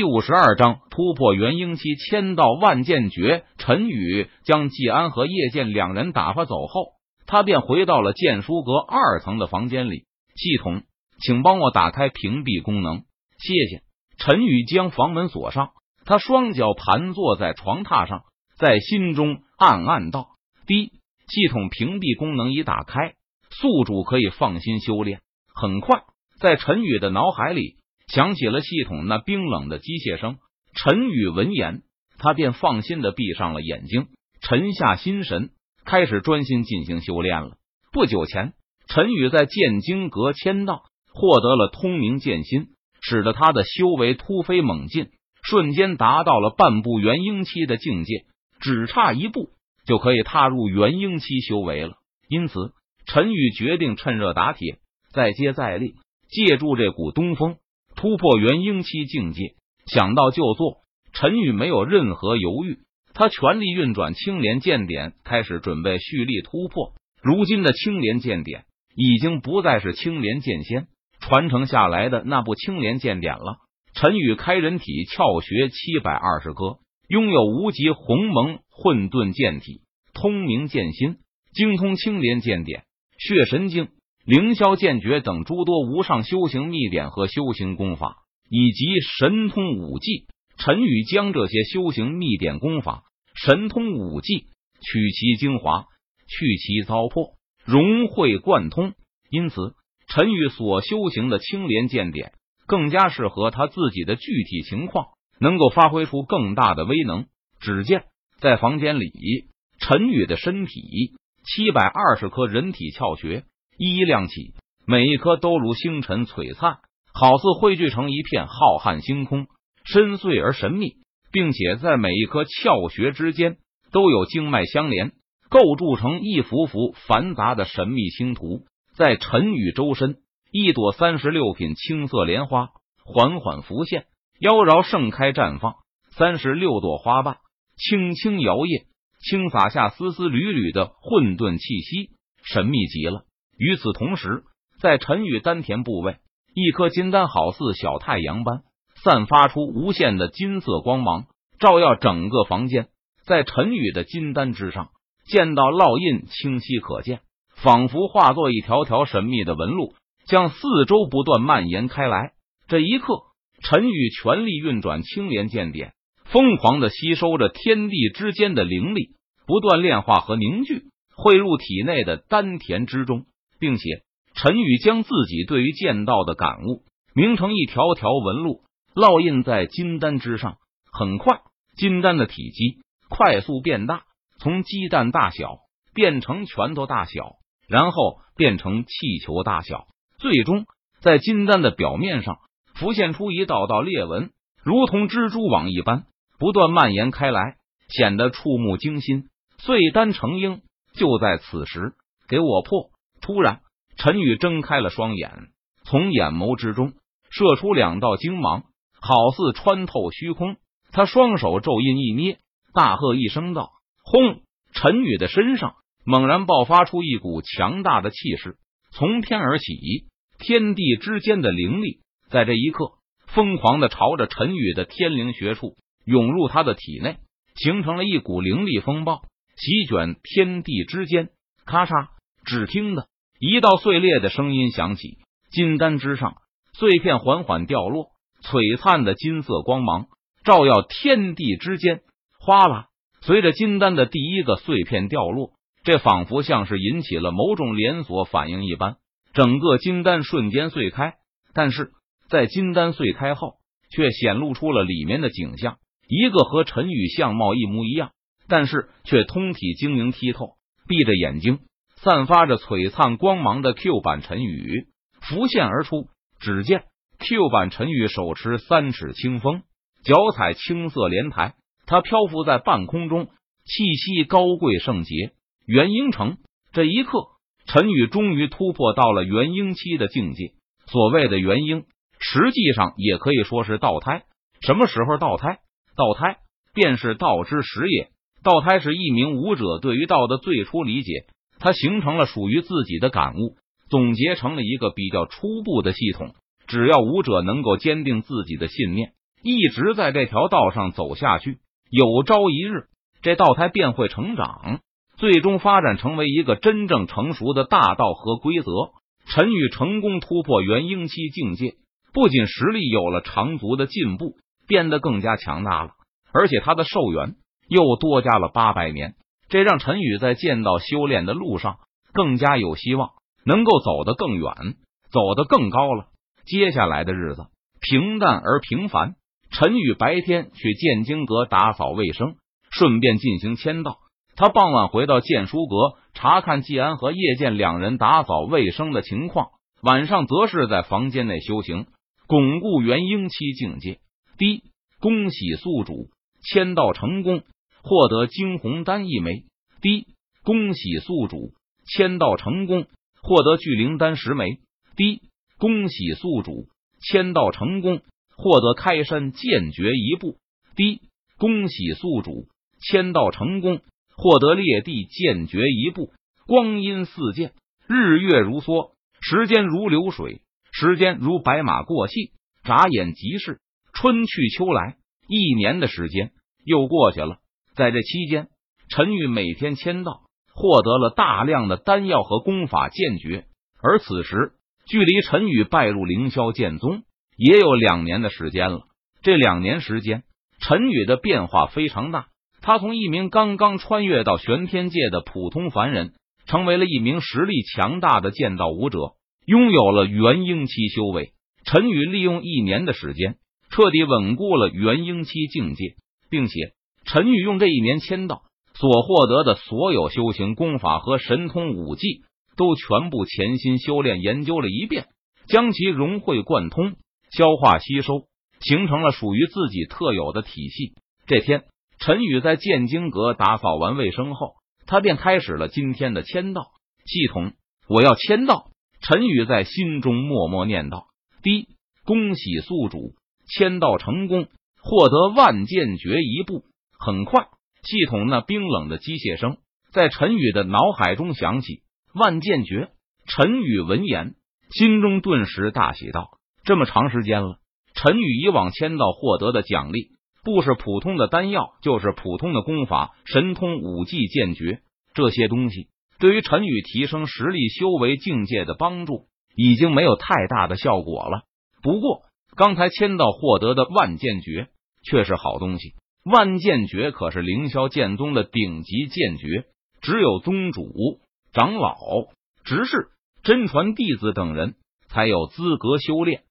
第五十二章突破元婴期，千道万剑诀。陈宇将季安和叶剑两人打发走后，他便回到了剑书阁二层的房间里。系统，请帮我打开屏蔽功能，谢谢。陈宇将房门锁上，他双脚盘坐在床榻上，在心中暗暗道：“第一，系统屏蔽功能已打开，宿主可以放心修炼。”很快，在陈宇的脑海里。响起了系统那冰冷的机械声，陈宇闻言，他便放心的闭上了眼睛，沉下心神，开始专心进行修炼了。不久前，陈宇在剑经阁签到，获得了通明剑心，使得他的修为突飞猛进，瞬间达到了半步元婴期的境界，只差一步就可以踏入元婴期修为了。因此，陈宇决定趁热打铁，再接再厉，借助这股东风。突破元婴期境界，想到就做。陈宇没有任何犹豫，他全力运转青莲剑典，开始准备蓄力突破。如今的青莲剑典已经不再是青莲剑仙传承下来的那部青莲剑典了。陈宇开人体窍穴七百二十颗，拥有无极鸿蒙混沌剑体、通明剑心，精通青莲剑典、血神经。凌霄剑诀等诸多无上修行秘典和修行功法，以及神通武技，陈宇将这些修行秘典功法、神通武技取其精华，去其糟粕，融会贯通。因此，陈宇所修行的青莲剑典更加适合他自己的具体情况，能够发挥出更大的威能。只见在房间里，陈宇的身体七百二十颗人体窍穴。一一亮起，每一颗都如星辰璀璨，好似汇聚成一片浩瀚星空，深邃而神秘，并且在每一颗窍穴之间都有经脉相连，构筑成一幅幅繁杂的神秘星图。在陈宇周身，一朵三十六品青色莲花缓缓浮现，妖娆盛开绽放，三十六朵花瓣轻轻摇曳，轻洒下丝丝缕缕的混沌气息，神秘极了。与此同时，在陈宇丹田部位，一颗金丹好似小太阳般散发出无限的金色光芒，照耀整个房间。在陈宇的金丹之上，见到烙印清晰可见，仿佛化作一条条神秘的纹路，将四周不断蔓延开来。这一刻，陈宇全力运转青莲剑典，疯狂的吸收着天地之间的灵力，不断炼化和凝聚，汇入体内的丹田之中。并且，陈宇将自己对于剑道的感悟凝成一条条纹路，烙印在金丹之上。很快，金丹的体积快速变大，从鸡蛋大小变成拳头大小，然后变成气球大小，最终在金丹的表面上浮现出一道道裂纹，如同蜘蛛网一般，不断蔓延开来，显得触目惊心。碎丹成鹰，就在此时，给我破！突然，陈宇睁开了双眼，从眼眸之中射出两道精芒，好似穿透虚空。他双手咒印一捏，大喝一声道：“轰！”陈宇的身上猛然爆发出一股强大的气势，从天而起，天地之间的灵力在这一刻疯狂的朝着陈宇的天灵穴处涌入他的体内，形成了一股灵力风暴，席卷天地之间。咔嚓！只听的。一道碎裂的声音响起，金丹之上碎片缓缓掉落，璀璨的金色光芒照耀天地之间。哗啦！随着金丹的第一个碎片掉落，这仿佛像是引起了某种连锁反应一般，整个金丹瞬间碎开。但是在金丹碎开后，却显露出了里面的景象：一个和陈宇相貌一模一样，但是却通体晶莹剔透，闭着眼睛。散发着璀璨光芒的 Q 版陈宇浮现而出，只见 Q 版陈宇手持三尺清风，脚踩青色莲台，他漂浮在半空中，气息高贵圣洁。元婴城这一刻，陈宇终于突破到了元婴期的境界。所谓的元婴，实际上也可以说是道胎。什么时候道胎？道胎便是道之始也。道胎是一名武者对于道的最初理解。他形成了属于自己的感悟，总结成了一个比较初步的系统。只要武者能够坚定自己的信念，一直在这条道上走下去，有朝一日，这道台便会成长，最终发展成为一个真正成熟的大道和规则。陈宇成功突破元婴期境界，不仅实力有了长足的进步，变得更加强大了，而且他的寿元又多加了八百年，这让陈宇在剑道修炼的路上更加有希望，能够走得更远，走得更高了。接下来的日子平淡而平凡，陈宇白天去剑经阁打扫卫生，顺便进行签到。他傍晚回到剑书阁查看季安和叶剑两人打扫卫生的情况，晚上则是在房间内修行，巩固元婴期境界。第一，恭喜宿主签到成功，获得惊鸿丹一枚。第一，恭喜宿主签到成功，获得聚灵丹十枚。第一，恭喜宿主签到成功，获得开山剑诀一部。第一，恭喜宿主签到成功。获得裂地剑诀一部，光阴似箭，日月如梭，时间如流水，时间如白马过隙，眨眼即逝，春去秋来，一年的时间又过去了。在这期间，陈玉每天签到，获得了大量的丹药和功法剑诀。而此时，距离陈宇拜入凌霄剑宗也有两年的时间了。这两年时间，陈宇的变化非常大。他从一名刚刚穿越到玄天界的普通凡人，成为了一名实力强大的剑道武者，拥有了元婴期修为。陈宇利用一年的时间，彻底稳固了元婴期境界，并且陈宇用这一年签到所获得的所有修行功法和神通武技，都全部潜心修炼研究了一遍，将其融会贯通、消化吸收，形成了属于自己特有的体系。这天。陈宇在剑经阁打扫完卫生后，他便开始了今天的签到系统。我要签到。陈宇在心中默默念道：“第一，恭喜宿主签到成功，获得万剑诀一部。”很快，系统那冰冷的机械声在陈宇的脑海中响起。万剑诀。陈宇闻言，心中顿时大喜道：“这么长时间了，陈宇以往签到获得的奖励。”不是普通的丹药，就是普通的功法、神通、武技、剑诀，这些东西对于陈宇提升实力、修为境界的帮助已经没有太大的效果了。不过，刚才签到获得的万剑诀却是好东西。万剑诀可是凌霄剑宗的顶级剑诀，只有宗主、长老、执事、真传弟子等人才有资格修炼。